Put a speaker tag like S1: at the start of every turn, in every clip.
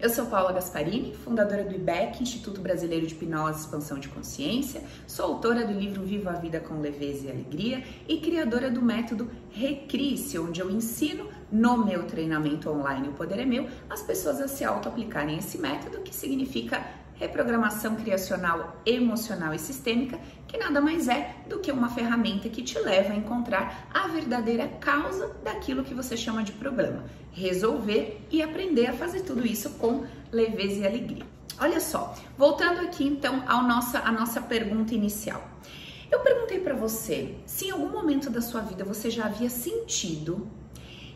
S1: Eu sou Paula Gasparini, fundadora do IBEC, Instituto Brasileiro de Hipnose e Expansão de Consciência, sou autora do livro Viva a Vida com Leveza e Alegria e criadora do método Recrisse, onde eu ensino no meu treinamento online O Poder é Meu as pessoas a se auto-aplicarem esse método, que significa reprogramação criacional emocional e sistêmica, que nada mais é do que uma ferramenta que te leva a encontrar a verdadeira causa daquilo que você chama de problema, resolver e aprender a fazer tudo isso com leveza e alegria. Olha só, voltando aqui então ao nossa, a nossa pergunta inicial. Eu perguntei para você se em algum momento da sua vida você já havia sentido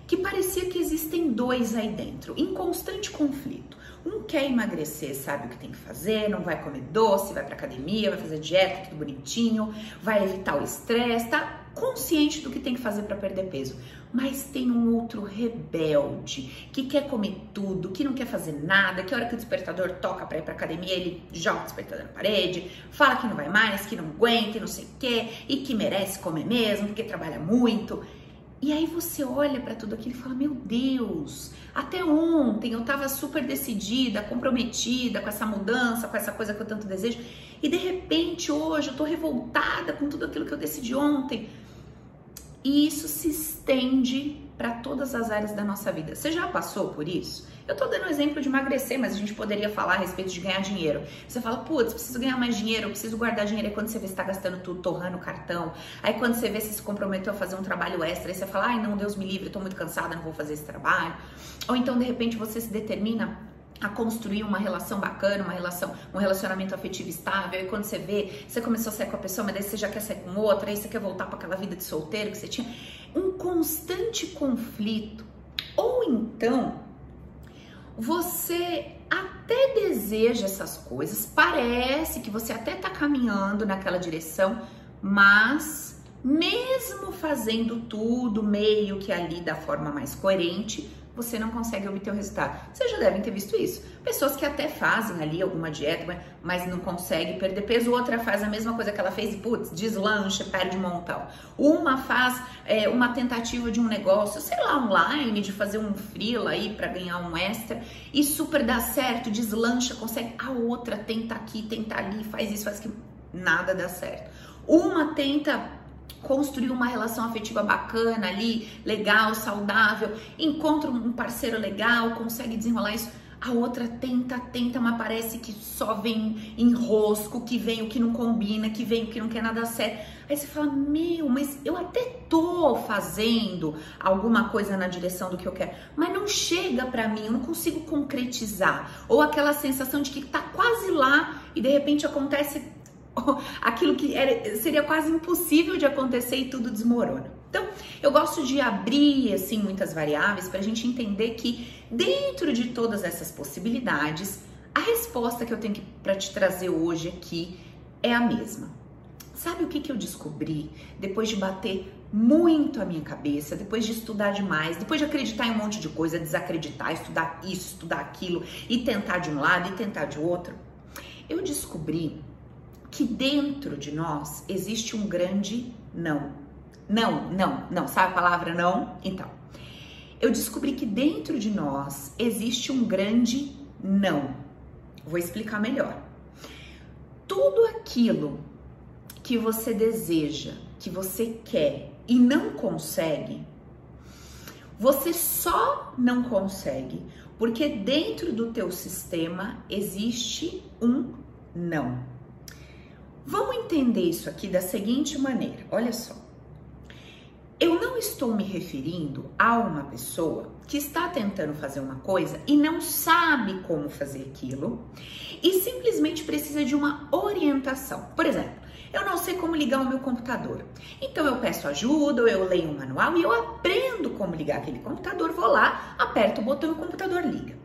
S1: que parecia que existem dois aí dentro, em constante conflito. Um quer emagrecer, sabe o que tem que fazer, não vai comer doce, vai pra academia, vai fazer dieta, tudo bonitinho, vai evitar o estresse, tá consciente do que tem que fazer para perder peso. Mas tem um outro rebelde que quer comer tudo, que não quer fazer nada, que a hora que o despertador toca para ir pra academia, ele joga o despertador na parede, fala que não vai mais, que não aguenta, não sei o quê, e que merece comer mesmo, porque trabalha muito. E aí você olha para tudo aquilo e fala: Meu Deus, até ontem eu estava super decidida, comprometida com essa mudança, com essa coisa que eu tanto desejo, e de repente hoje eu tô revoltada com tudo aquilo que eu decidi ontem. E isso se estende para todas as áreas da nossa vida. Você já passou por isso? Eu tô dando um exemplo de emagrecer, mas a gente poderia falar a respeito de ganhar dinheiro. Você fala, putz, preciso ganhar mais dinheiro, preciso guardar dinheiro. Aí quando você vê você tá gastando tudo, torrando o cartão. Aí quando você vê você se comprometeu a fazer um trabalho extra, aí você fala, ai não, Deus me livre, eu tô muito cansada, não vou fazer esse trabalho. Ou então, de repente, você se determina a construir uma relação bacana, uma relação, um relacionamento afetivo estável. E quando você vê, você começou a sair com a pessoa, mas daí você já quer sair com outra, aí você quer voltar para aquela vida de solteiro que você tinha. Um constante conflito. Ou então, você até deseja essas coisas, parece que você até tá caminhando naquela direção, mas mesmo fazendo tudo meio que ali da forma mais coerente, você não consegue obter o resultado. Vocês já devem ter visto isso. Pessoas que até fazem ali alguma dieta, mas não conseguem perder peso, outra faz a mesma coisa que ela fez e, putz, deslancha, perde montão. Uma faz é, uma tentativa de um negócio, sei lá, online, de fazer um freela aí para ganhar um extra e super dá certo, deslancha, consegue. A outra tenta aqui, tenta ali, faz isso, faz aquilo. Nada dá certo. Uma tenta construir uma relação afetiva bacana ali, legal, saudável, encontra um parceiro legal, consegue desenrolar isso. A outra tenta, tenta, mas parece que só vem enrosco, que vem o que não combina, que vem o que não quer nada certo. Aí você fala, meu, mas eu até tô fazendo alguma coisa na direção do que eu quero, mas não chega para mim, eu não consigo concretizar. Ou aquela sensação de que tá quase lá e de repente acontece aquilo que era, seria quase impossível de acontecer e tudo desmorona. Então, eu gosto de abrir assim muitas variáveis para a gente entender que dentro de todas essas possibilidades, a resposta que eu tenho para te trazer hoje aqui é a mesma. Sabe o que, que eu descobri depois de bater muito a minha cabeça, depois de estudar demais, depois de acreditar em um monte de coisa, desacreditar, estudar isso, estudar aquilo e tentar de um lado e tentar de outro? Eu descobri que dentro de nós existe um grande não. Não, não, não. Sabe a palavra não? Então, eu descobri que dentro de nós existe um grande não. Vou explicar melhor. Tudo aquilo que você deseja, que você quer e não consegue, você só não consegue porque dentro do teu sistema existe um não. Vamos entender isso aqui da seguinte maneira: olha só. Eu não estou me referindo a uma pessoa que está tentando fazer uma coisa e não sabe como fazer aquilo e simplesmente precisa de uma orientação. Por exemplo, eu não sei como ligar o meu computador. Então eu peço ajuda, ou eu leio um manual e eu aprendo como ligar aquele computador, vou lá, aperto o botão e o computador liga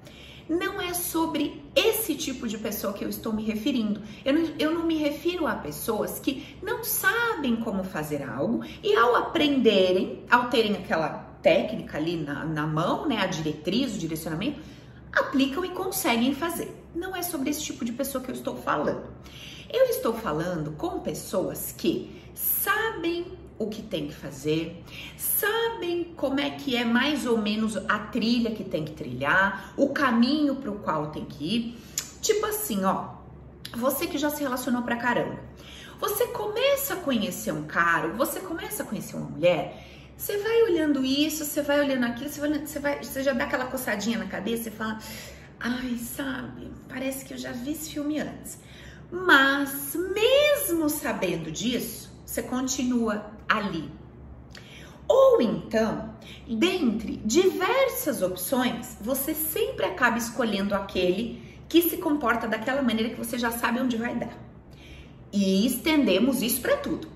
S1: não é sobre esse tipo de pessoa que eu estou me referindo. Eu não, eu não me refiro a pessoas que não sabem como fazer algo e ao aprenderem, ao terem aquela técnica ali na, na mão, né, a diretriz, o direcionamento, aplicam e conseguem fazer. Não é sobre esse tipo de pessoa que eu estou falando. Eu estou falando com pessoas que sabem o que tem que fazer, sabem como é que é mais ou menos a trilha que tem que trilhar, o caminho para o qual tem que ir. Tipo assim, ó, você que já se relacionou pra caramba, você começa a conhecer um cara, você começa a conhecer uma mulher, você vai olhando isso, você vai olhando aquilo, você, vai, você, vai, você já dá aquela coçadinha na cabeça e fala, ai, sabe, parece que eu já vi esse filme antes. Mas mesmo sabendo disso, você continua ali. Ou então, dentre diversas opções, você sempre acaba escolhendo aquele que se comporta daquela maneira que você já sabe onde vai dar. E estendemos isso para tudo.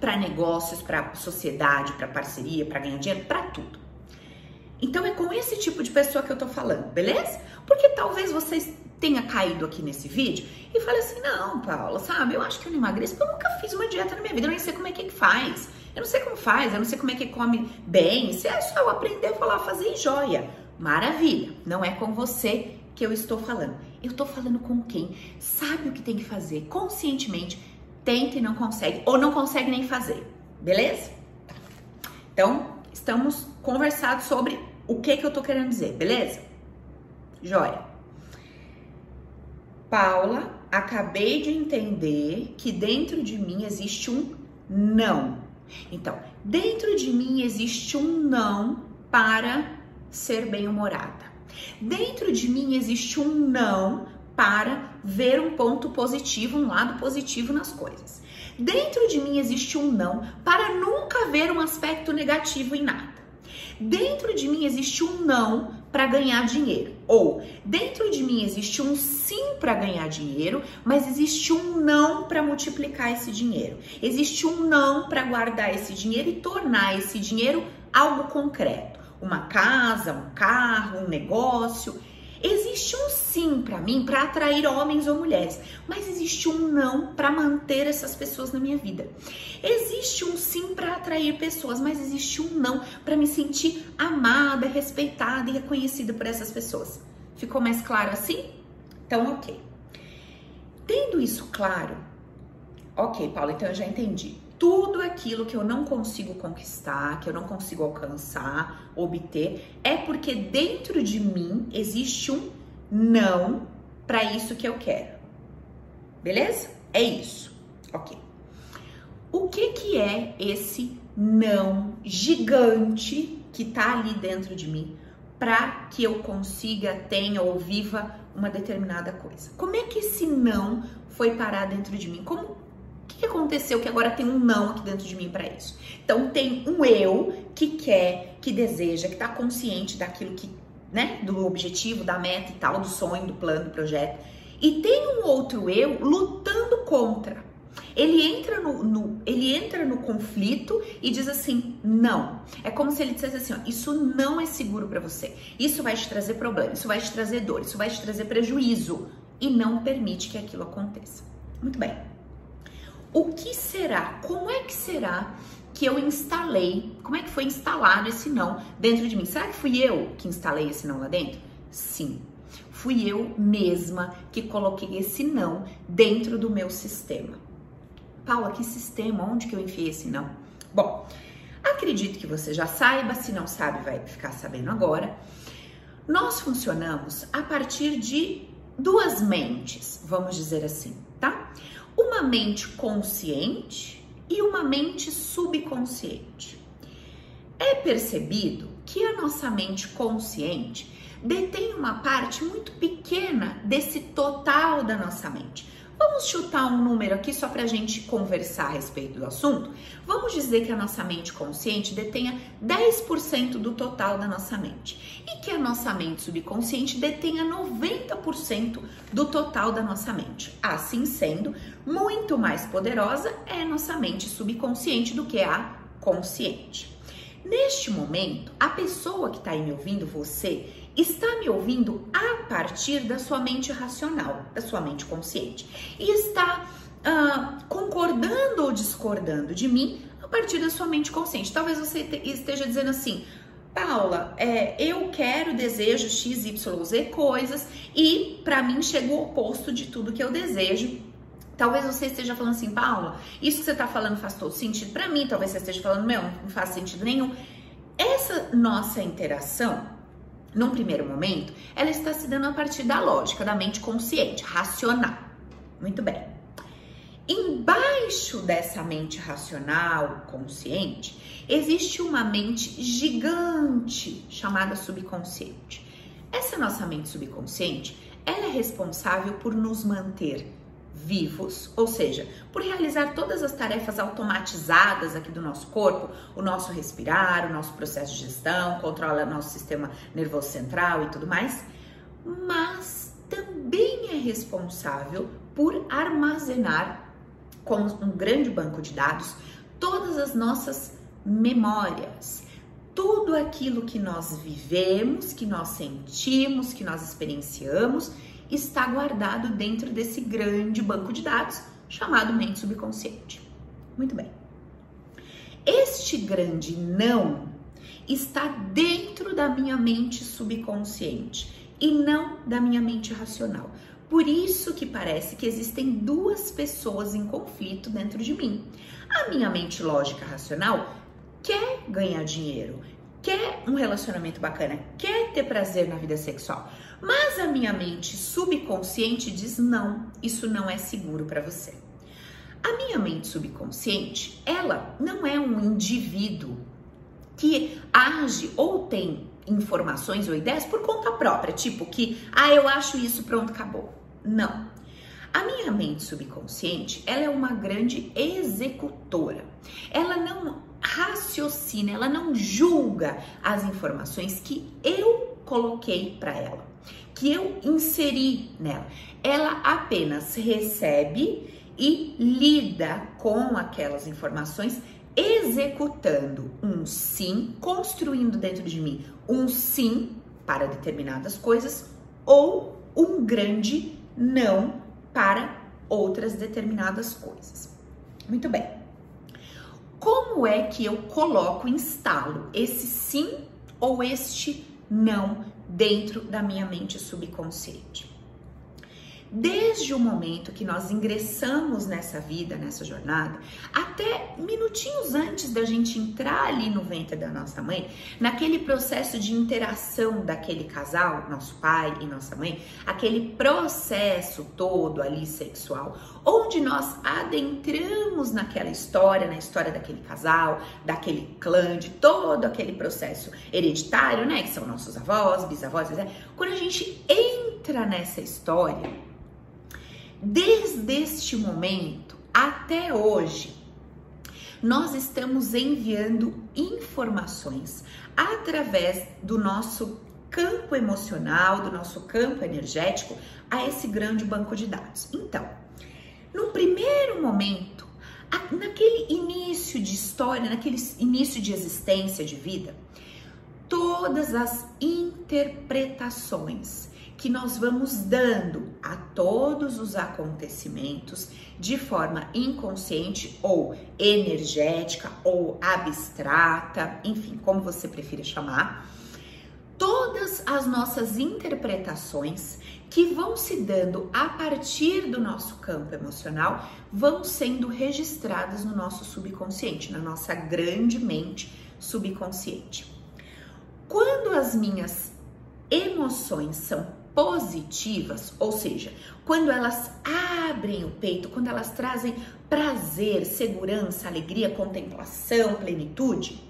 S1: Para negócios, para sociedade, para parceria, para ganhar dinheiro, para tudo. Então é com esse tipo de pessoa que eu tô falando, beleza? Porque talvez vocês tenha caído aqui nesse vídeo e fale assim: "Não, Paula, sabe? Eu acho que eu não emagreço, porque eu nunca fiz uma dieta na minha vida, eu nem sei como é que faz. Eu não sei como faz, eu não sei como é que come bem. Se é só eu aprender a falar, fazer e joia. Maravilha. Não é com você que eu estou falando. Eu estou falando com quem sabe o que tem que fazer conscientemente, tenta e não consegue, ou não consegue nem fazer, beleza? Então, estamos conversados sobre o que, que eu estou querendo dizer, beleza? Joia. Paula, acabei de entender que dentro de mim existe um não. Então, dentro de mim existe um não para ser bem-humorada. Dentro de mim existe um não para ver um ponto positivo, um lado positivo nas coisas. Dentro de mim existe um não para nunca ver um aspecto negativo em nada. Dentro de mim existe um não para ganhar dinheiro. Ou dentro de mim existe um sim para ganhar dinheiro, mas existe um não para multiplicar esse dinheiro. Existe um não para guardar esse dinheiro e tornar esse dinheiro algo concreto uma casa, um carro, um negócio. Existe um sim para mim para atrair homens ou mulheres, mas existe um não para manter essas pessoas na minha vida. Existe um sim para atrair pessoas, mas existe um não para me sentir amada, respeitada e reconhecida por essas pessoas. Ficou mais claro assim? Então, ok. Tendo isso claro, ok, Paulo, então eu já entendi tudo aquilo que eu não consigo conquistar, que eu não consigo alcançar, obter, é porque dentro de mim existe um não para isso que eu quero. Beleza? É isso. OK. O que que é esse não gigante que tá ali dentro de mim para que eu consiga, tenha ou viva uma determinada coisa? Como é que esse não foi parar dentro de mim? Como que, aconteceu que agora tem um não aqui dentro de mim para isso? Então tem um eu que quer, que deseja, que está consciente daquilo que, né, do objetivo, da meta e tal, do sonho, do plano, do projeto. E tem um outro eu lutando contra. Ele entra no, no, ele entra no conflito e diz assim: não. É como se ele dissesse assim: ó, isso não é seguro para você. Isso vai te trazer problema, isso vai te trazer dor, isso vai te trazer prejuízo e não permite que aquilo aconteça. Muito bem o que será? Como é que será que eu instalei? Como é que foi instalado esse não dentro de mim? Será que fui eu que instalei esse não lá dentro? Sim. Fui eu mesma que coloquei esse não dentro do meu sistema. Paula, que sistema? Onde que eu enfiei esse não? Bom, acredito que você já saiba, se não sabe, vai ficar sabendo agora. Nós funcionamos a partir de duas mentes, vamos dizer assim, tá? Uma mente consciente e uma mente subconsciente. É percebido que a nossa mente consciente detém uma parte muito pequena desse total da nossa mente. Vamos chutar um número aqui só para a gente conversar a respeito do assunto. Vamos dizer que a nossa mente consciente detenha 10% do total da nossa mente e que a nossa mente subconsciente detenha 90% do total da nossa mente. Assim sendo, muito mais poderosa é a nossa mente subconsciente do que a consciente. Neste momento, a pessoa que está aí me ouvindo, você, está me ouvindo a partir da sua mente racional, da sua mente consciente, e está uh, concordando ou discordando de mim a partir da sua mente consciente. Talvez você esteja dizendo assim. Paula, é, eu quero, desejo X, Y, Z coisas e para mim chega o oposto de tudo que eu desejo Talvez você esteja falando assim, Paula, isso que você está falando faz todo sentido para mim. Talvez você esteja falando, meu, não faz sentido nenhum. Essa nossa interação, num primeiro momento, ela está se dando a partir da lógica, da mente consciente, racional. Muito bem. Embaixo dessa mente racional, consciente, existe uma mente gigante chamada subconsciente. Essa nossa mente subconsciente, ela é responsável por nos manter vivos, ou seja, por realizar todas as tarefas automatizadas aqui do nosso corpo, o nosso respirar, o nosso processo de gestão, controla nosso sistema nervoso central e tudo mais, mas também é responsável por armazenar com um grande banco de dados todas as nossas memórias, tudo aquilo que nós vivemos, que nós sentimos, que nós experienciamos está guardado dentro desse grande banco de dados chamado mente subconsciente. Muito bem. Este grande não está dentro da minha mente subconsciente e não da minha mente racional. Por isso que parece que existem duas pessoas em conflito dentro de mim. A minha mente lógica racional quer ganhar dinheiro, quer um relacionamento bacana, quer ter prazer na vida sexual. Mas a minha mente subconsciente diz não, isso não é seguro para você. A minha mente subconsciente, ela não é um indivíduo que age ou tem informações ou ideias por conta própria, tipo que, ah, eu acho isso, pronto, acabou. Não. A minha mente subconsciente, ela é uma grande executora. Ela não raciocina, ela não julga as informações que eu coloquei para ela que eu inseri nela. Ela apenas recebe e lida com aquelas informações, executando um sim, construindo dentro de mim um sim para determinadas coisas ou um grande não para outras determinadas coisas. Muito bem. Como é que eu coloco, instalo esse sim ou este não dentro da minha mente subconsciente. Desde o momento que nós ingressamos nessa vida, nessa jornada, até minutinhos antes da gente entrar ali no ventre da nossa mãe, naquele processo de interação daquele casal, nosso pai e nossa mãe, aquele processo todo ali sexual, onde nós adentramos naquela história, na história daquele casal, daquele clã, de todo aquele processo hereditário, né, que são nossos avós, bisavós, quando a gente entra nessa história, Desde este momento até hoje, nós estamos enviando informações através do nosso campo emocional, do nosso campo energético a esse grande banco de dados. Então, no primeiro momento, naquele início de história, naquele início de existência de vida, todas as interpretações que nós vamos dando a todos os acontecimentos de forma inconsciente ou energética ou abstrata, enfim, como você prefira chamar, todas as nossas interpretações que vão se dando a partir do nosso campo emocional vão sendo registradas no nosso subconsciente, na nossa grande mente subconsciente. Quando as minhas emoções são positivas, ou seja, quando elas abrem o peito, quando elas trazem prazer, segurança, alegria, contemplação, plenitude,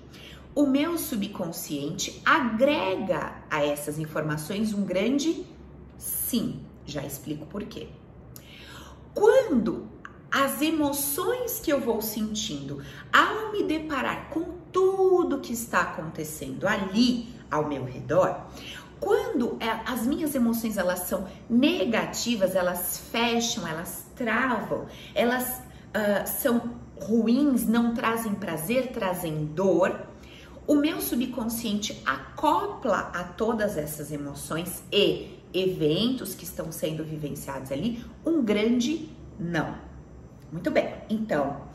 S1: o meu subconsciente agrega a essas informações um grande sim. Já explico por quê. Quando as emoções que eu vou sentindo ao me deparar com tudo que está acontecendo ali ao meu redor, quando é, as minhas emoções elas são negativas, elas fecham, elas travam, elas uh, são ruins, não trazem prazer, trazem dor. O meu subconsciente acopla a todas essas emoções e eventos que estão sendo vivenciados ali um grande não. Muito bem, então,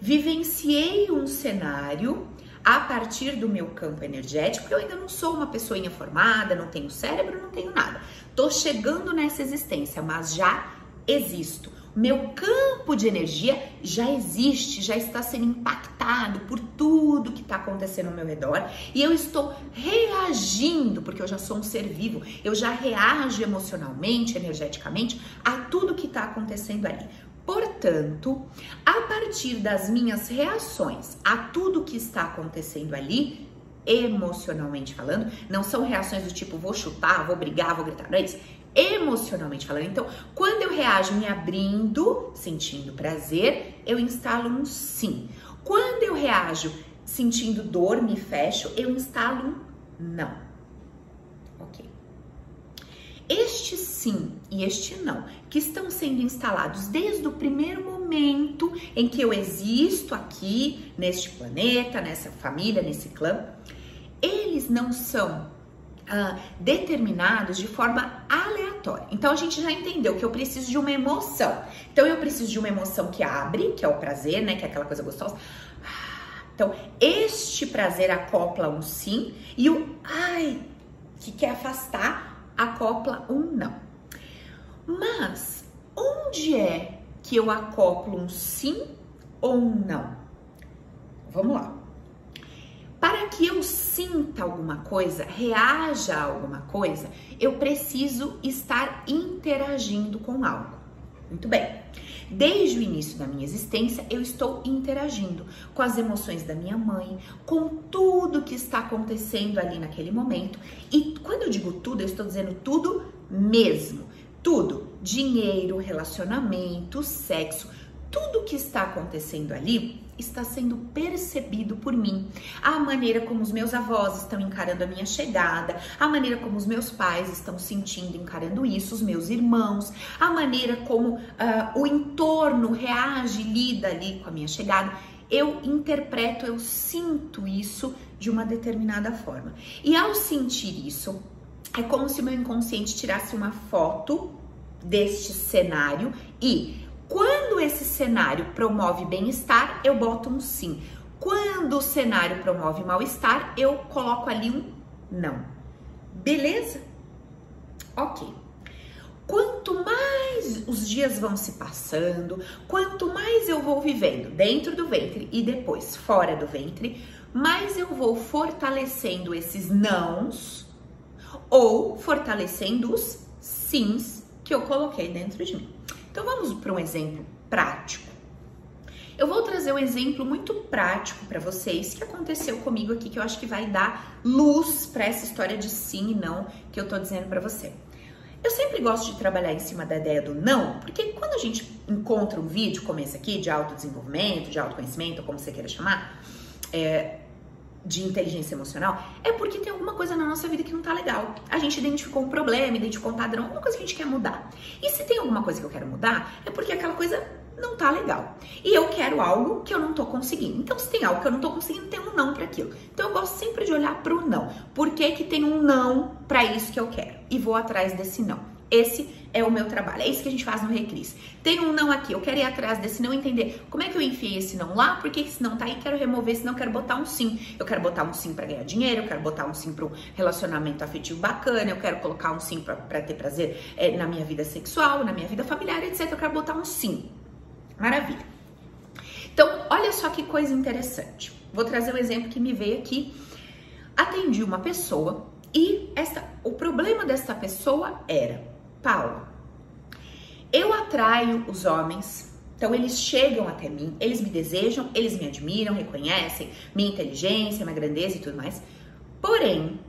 S1: vivenciei um cenário a partir do meu campo energético, eu ainda não sou uma pessoinha formada, não tenho cérebro, não tenho nada. Tô chegando nessa existência, mas já existo meu campo de energia já existe, já está sendo impactado por tudo que está acontecendo ao meu redor e eu estou reagindo, porque eu já sou um ser vivo, eu já reajo emocionalmente, energeticamente a tudo que está acontecendo ali. Portanto, a partir das minhas reações a tudo que está acontecendo ali, emocionalmente falando, não são reações do tipo vou chutar, vou brigar, vou gritar, não é isso emocionalmente falando. Então, quando eu reajo me abrindo, sentindo prazer, eu instalo um sim. Quando eu reajo sentindo dor, me fecho, eu instalo um não. Este sim e este não, que estão sendo instalados desde o primeiro momento em que eu existo aqui, neste planeta, nessa família, nesse clã, eles não são uh, determinados de forma aleatória. Então a gente já entendeu que eu preciso de uma emoção. Então eu preciso de uma emoção que abre, que é o prazer, né? Que é aquela coisa gostosa. Então, este prazer acopla um sim e o ai, que quer afastar, acopla um não. Mas onde é que eu acoplo um sim ou um não? Vamos lá. Para que eu sinta alguma coisa, reaja a alguma coisa, eu preciso estar interagindo com algo. Muito bem. Desde o início da minha existência, eu estou interagindo com as emoções da minha mãe, com tudo que está acontecendo ali naquele momento. E quando eu digo tudo, eu estou dizendo tudo mesmo. Tudo: dinheiro, relacionamento, sexo, tudo que está acontecendo ali está sendo percebido por mim. A maneira como os meus avós estão encarando a minha chegada, a maneira como os meus pais estão sentindo, encarando isso, os meus irmãos, a maneira como uh, o entorno reage, lida ali com a minha chegada. Eu interpreto, eu sinto isso de uma determinada forma. E ao sentir isso, é como se o meu inconsciente tirasse uma foto deste cenário e quando esse cenário promove bem-estar, eu boto um sim. Quando o cenário promove mal-estar, eu coloco ali um não. Beleza? Ok. Quanto mais os dias vão se passando, quanto mais eu vou vivendo dentro do ventre e depois fora do ventre, mais eu vou fortalecendo esses nãos ou fortalecendo os sims que eu coloquei dentro de mim. Então vamos para um exemplo prático. Eu vou trazer um exemplo muito prático para vocês que aconteceu comigo aqui, que eu acho que vai dar luz para essa história de sim e não que eu tô dizendo para você. Eu sempre gosto de trabalhar em cima da ideia do não, porque quando a gente encontra um vídeo como esse aqui, de autodesenvolvimento, de autoconhecimento, como você queira chamar, é, de inteligência emocional, é porque tem alguma coisa na nossa vida que não tá legal. A gente identificou um problema, identificou um padrão, alguma coisa que a gente quer mudar. E se tem alguma coisa que eu quero mudar, é porque aquela coisa não tá legal. E eu quero algo que eu não tô conseguindo. Então, se tem algo que eu não tô conseguindo, tem um não para aquilo. Então, eu gosto sempre de olhar para o não. Por que, que tem um não para isso que eu quero? E vou atrás desse não. Esse é o meu trabalho, é isso que a gente faz no Recris. Tem um não aqui, eu quero ir atrás desse não, entender como é que eu enfiei esse não lá, por que esse não tá aí, quero remover esse não, quero botar um sim. Eu quero botar um sim para ganhar dinheiro, eu quero botar um sim para um relacionamento afetivo bacana, eu quero colocar um sim para ter prazer é, na minha vida sexual, na minha vida familiar, etc. Eu quero botar um sim. Maravilha. Então, olha só que coisa interessante. Vou trazer um exemplo que me veio aqui. Atendi uma pessoa e essa, o problema dessa pessoa era Paula, eu atraio os homens, então eles chegam até mim, eles me desejam, eles me admiram, reconhecem minha inteligência, minha grandeza e tudo mais. Porém,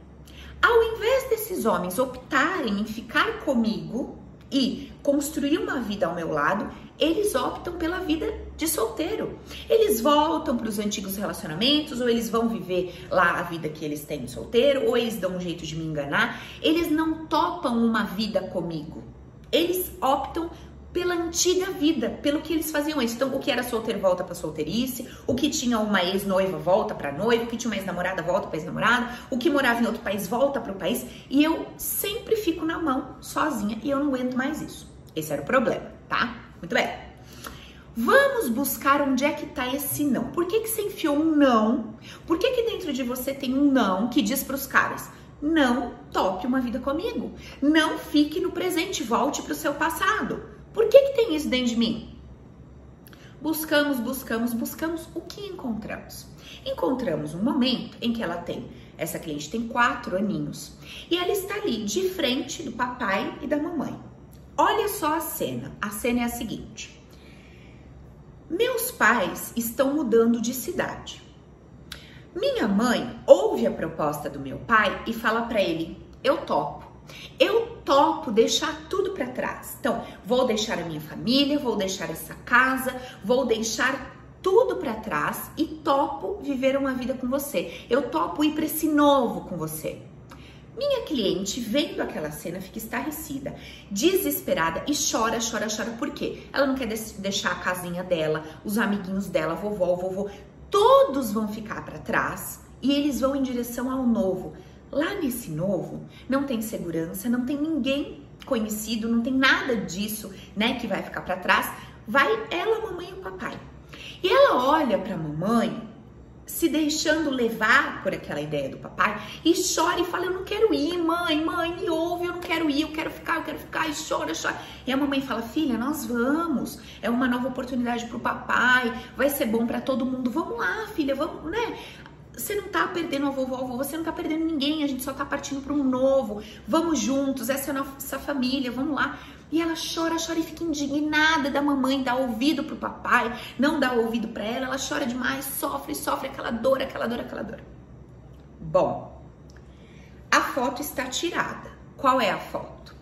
S1: ao invés desses homens optarem em ficar comigo e construir uma vida ao meu lado, eles optam pela vida de solteiro. Eles voltam para os antigos relacionamentos, ou eles vão viver lá a vida que eles têm de solteiro, ou eles dão um jeito de me enganar. Eles não topam uma vida comigo. Eles optam pela antiga vida, pelo que eles faziam antes. Então, o que era solteiro volta para solteirice, o que tinha uma ex-noiva volta para noiva, o que tinha uma ex-namorada volta para ex-namorada, o que morava em outro país volta para o país, e eu sempre fico na mão sozinha e eu não aguento mais isso. Esse era o problema, tá? Muito bem. Vamos buscar onde é que tá esse não. Por que, que você enfiou um não? Por que, que dentro de você tem um não que diz para os caras: não toque uma vida comigo, não fique no presente, volte para o seu passado. Por que, que tem isso dentro de mim? Buscamos, buscamos, buscamos o que encontramos. Encontramos um momento em que ela tem, essa cliente tem quatro aninhos, e ela está ali de frente do papai e da mamãe. Olha só a cena. A cena é a seguinte: meus pais estão mudando de cidade. Minha mãe ouve a proposta do meu pai e fala para ele: eu topo. Eu topo deixar tudo para trás. Então, vou deixar a minha família, vou deixar essa casa, vou deixar tudo para trás e topo viver uma vida com você. Eu topo ir para esse novo com você. Minha cliente, vendo aquela cena, fica estarrecida, desesperada e chora, chora, chora. Por quê? Ela não quer deixar a casinha dela, os amiguinhos dela, vovó, vovô, todos vão ficar para trás e eles vão em direção ao novo. Lá nesse novo, não tem segurança, não tem ninguém conhecido, não tem nada disso, né, que vai ficar para trás. Vai ela, mamãe e o papai. E ela olha para a mamãe, se deixando levar por aquela ideia do papai, e chora e fala: Eu não quero ir, mãe, mãe, me ouve, eu não quero ir, eu quero ficar, eu quero ficar, e chora, chora. E a mamãe fala: Filha, nós vamos, é uma nova oportunidade pro papai, vai ser bom para todo mundo, vamos lá, filha, vamos, né? Você não tá perdendo a vovó, a vovó, você não tá perdendo ninguém, a gente só tá partindo para um novo. Vamos juntos, essa é a nossa família, vamos lá. E ela chora, chora e fica indignada da mamãe dar ouvido pro papai, não dar ouvido para ela. Ela chora demais, sofre, sofre aquela dor, aquela dor, aquela dor. Bom, a foto está tirada. Qual é a foto?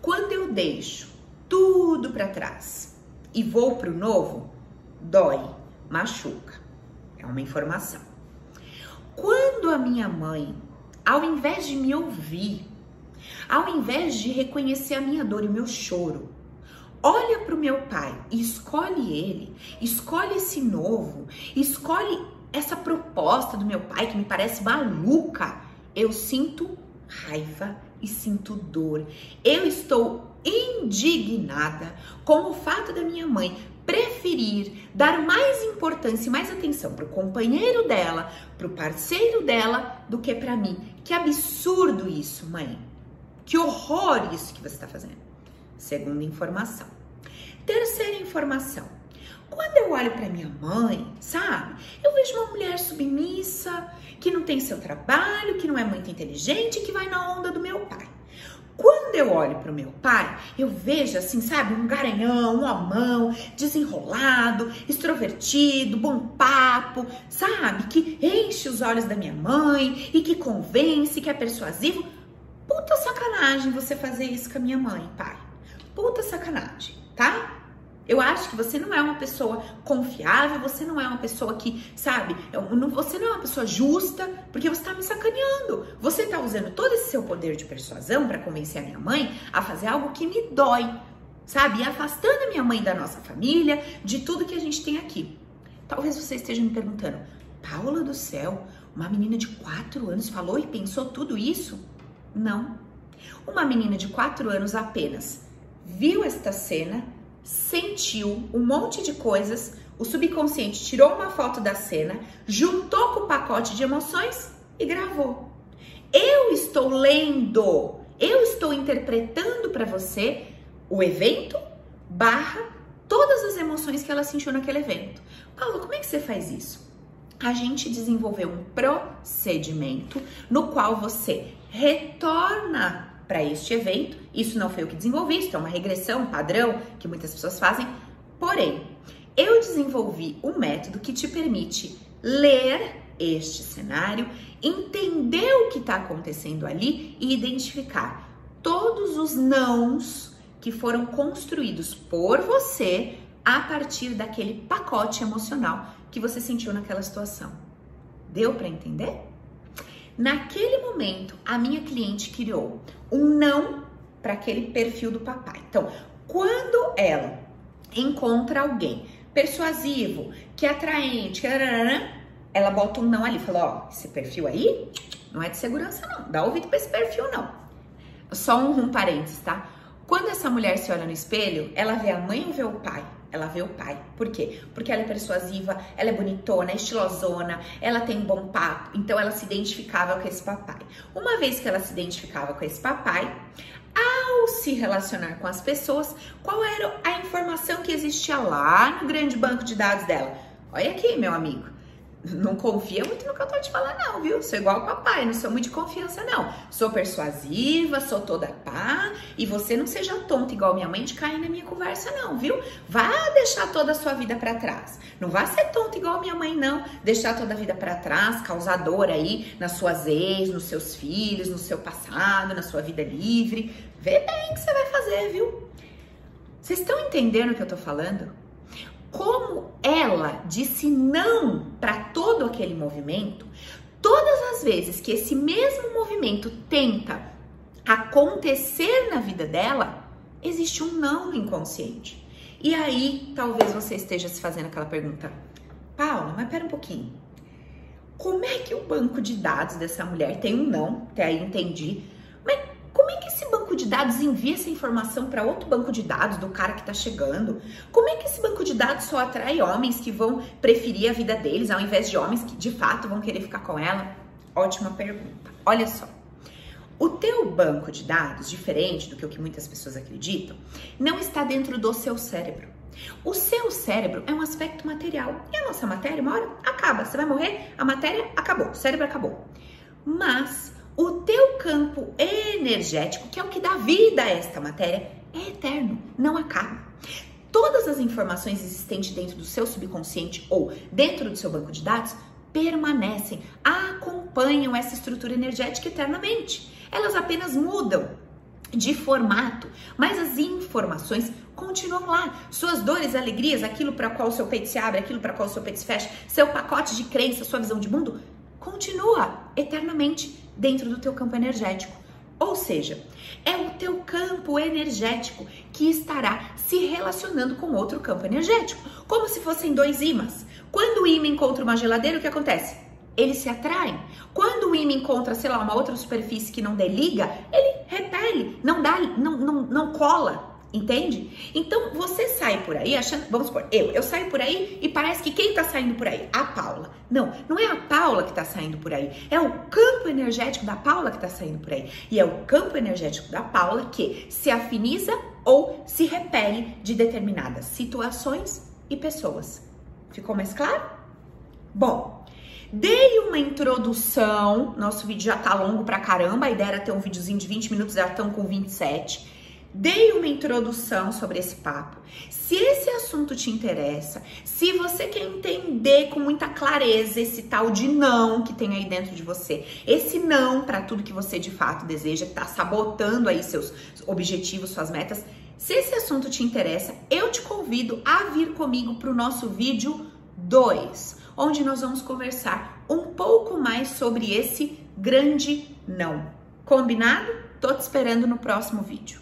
S1: Quando eu deixo tudo para trás e vou pro novo, dói, machuca. É uma informação. Quando a minha mãe, ao invés de me ouvir, ao invés de reconhecer a minha dor e o meu choro, olha para o meu pai e escolhe ele, escolhe esse novo, escolhe essa proposta do meu pai que me parece maluca, eu sinto raiva e sinto dor. Eu estou indignada com o fato da minha mãe preferir dar mais importância e mais atenção para o companheiro dela, para o parceiro dela, do que para mim. Que absurdo isso, mãe. Que horror isso que você está fazendo. Segunda informação. Terceira informação. Quando eu olho para minha mãe, sabe? Eu vejo uma mulher submissa, que não tem seu trabalho, que não é muito inteligente, que vai na onda do meu pai. Quando eu olho para o meu pai, eu vejo assim, sabe, um garanhão, um homão, desenrolado, extrovertido, bom papo, sabe, que enche os olhos da minha mãe e que convence, que é persuasivo. Puta sacanagem você fazer isso com a minha mãe, pai. Puta sacanagem, tá? Eu acho que você não é uma pessoa confiável, você não é uma pessoa que, sabe, você não é uma pessoa justa, porque você tá me sacaneando. Você tá usando todo esse seu poder de persuasão para convencer a minha mãe a fazer algo que me dói, sabe? E afastando a minha mãe da nossa família, de tudo que a gente tem aqui. Talvez você esteja me perguntando, Paula do céu, uma menina de 4 anos falou e pensou tudo isso? Não. Uma menina de 4 anos apenas viu esta cena sentiu um monte de coisas, o subconsciente tirou uma foto da cena, juntou com o pacote de emoções e gravou. Eu estou lendo, eu estou interpretando para você o evento barra todas as emoções que ela sentiu naquele evento. Paulo, como é que você faz isso? A gente desenvolveu um procedimento no qual você retorna para este evento. Isso não foi eu que desenvolvi, isso é uma regressão, padrão que muitas pessoas fazem. Porém, eu desenvolvi um método que te permite ler este cenário, entender o que está acontecendo ali e identificar todos os nãos que foram construídos por você a partir daquele pacote emocional que você sentiu naquela situação. Deu para entender? Naquele momento, a minha cliente criou um não para aquele perfil do papai. Então, quando ela encontra alguém persuasivo, que é atraente, que ela bota um não ali, fala, ó, esse perfil aí não é de segurança não, dá ouvido para esse perfil não. Só um, um parênteses, tá? Quando essa mulher se olha no espelho, ela vê a mãe ou vê o pai? Ela vê o pai. Por quê? Porque ela é persuasiva, ela é bonitona, é estilosona, ela tem bom papo, então ela se identificava com esse papai. Uma vez que ela se identificava com esse papai, ao se relacionar com as pessoas, qual era a informação que existia lá no grande banco de dados dela? Olha aqui, meu amigo. Não confia muito no que eu tô te falando, não, viu? Sou igual o papai, não sou muito de confiança, não. Sou persuasiva, sou toda pá, e você não seja tonta igual minha mãe de cair na minha conversa, não, viu? Vá deixar toda a sua vida para trás. Não vá ser tonta igual minha mãe, não. Deixar toda a vida para trás, causar dor aí nas suas ex, nos seus filhos, no seu passado, na sua vida livre. Vê bem o que você vai fazer, viu? Vocês estão entendendo o que eu tô falando? Como ela disse não para todo aquele movimento, todas as vezes que esse mesmo movimento tenta acontecer na vida dela, existe um não no inconsciente. E aí, talvez você esteja se fazendo aquela pergunta: Paula, mas pera um pouquinho. Como é que o banco de dados dessa mulher tem um não? Até aí entendi. Mas como é que banco de dados envia essa informação para outro banco de dados do cara que está chegando? Como é que esse banco de dados só atrai homens que vão preferir a vida deles ao invés de homens que de fato vão querer ficar com ela? Ótima pergunta. Olha só. O teu banco de dados, diferente do que, o que muitas pessoas acreditam, não está dentro do seu cérebro. O seu cérebro é um aspecto material e a nossa matéria, uma hora, acaba. Você vai morrer, a matéria acabou, o cérebro acabou. Mas o teu campo energético, que é o que dá vida a esta matéria, é eterno, não acaba. Todas as informações existentes dentro do seu subconsciente ou dentro do seu banco de dados permanecem, acompanham essa estrutura energética eternamente. Elas apenas mudam de formato, mas as informações continuam lá. Suas dores, alegrias, aquilo para qual o seu peito se abre, aquilo para qual o seu peito se fecha, seu pacote de crença, sua visão de mundo, continua eternamente dentro do teu campo energético. Ou seja, é o teu campo energético que estará se relacionando com outro campo energético, como se fossem dois ímãs. Quando o ímã encontra uma geladeira, o que acontece? Eles se atraem. Quando o ímã encontra, sei lá, uma outra superfície que não deliga, ele repele, não dá, não, não, não cola, Entende? Então você sai por aí achando, vamos supor, eu, eu saio por aí e parece que quem tá saindo por aí? A Paula. Não, não é a Paula que tá saindo por aí, é o campo energético da Paula que tá saindo por aí. E é o campo energético da Paula que se afiniza ou se repele de determinadas situações e pessoas. Ficou mais claro? Bom, Dei uma introdução, nosso vídeo já tá longo pra caramba, a ideia era ter um videozinho de 20 minutos, já estão com 27. Dei uma introdução sobre esse papo. Se esse assunto te interessa, se você quer entender com muita clareza esse tal de não que tem aí dentro de você, esse não para tudo que você de fato deseja, que tá sabotando aí seus objetivos, suas metas, se esse assunto te interessa, eu te convido a vir comigo para o nosso vídeo 2, onde nós vamos conversar um pouco mais sobre esse grande não. Combinado? Tô te esperando no próximo vídeo.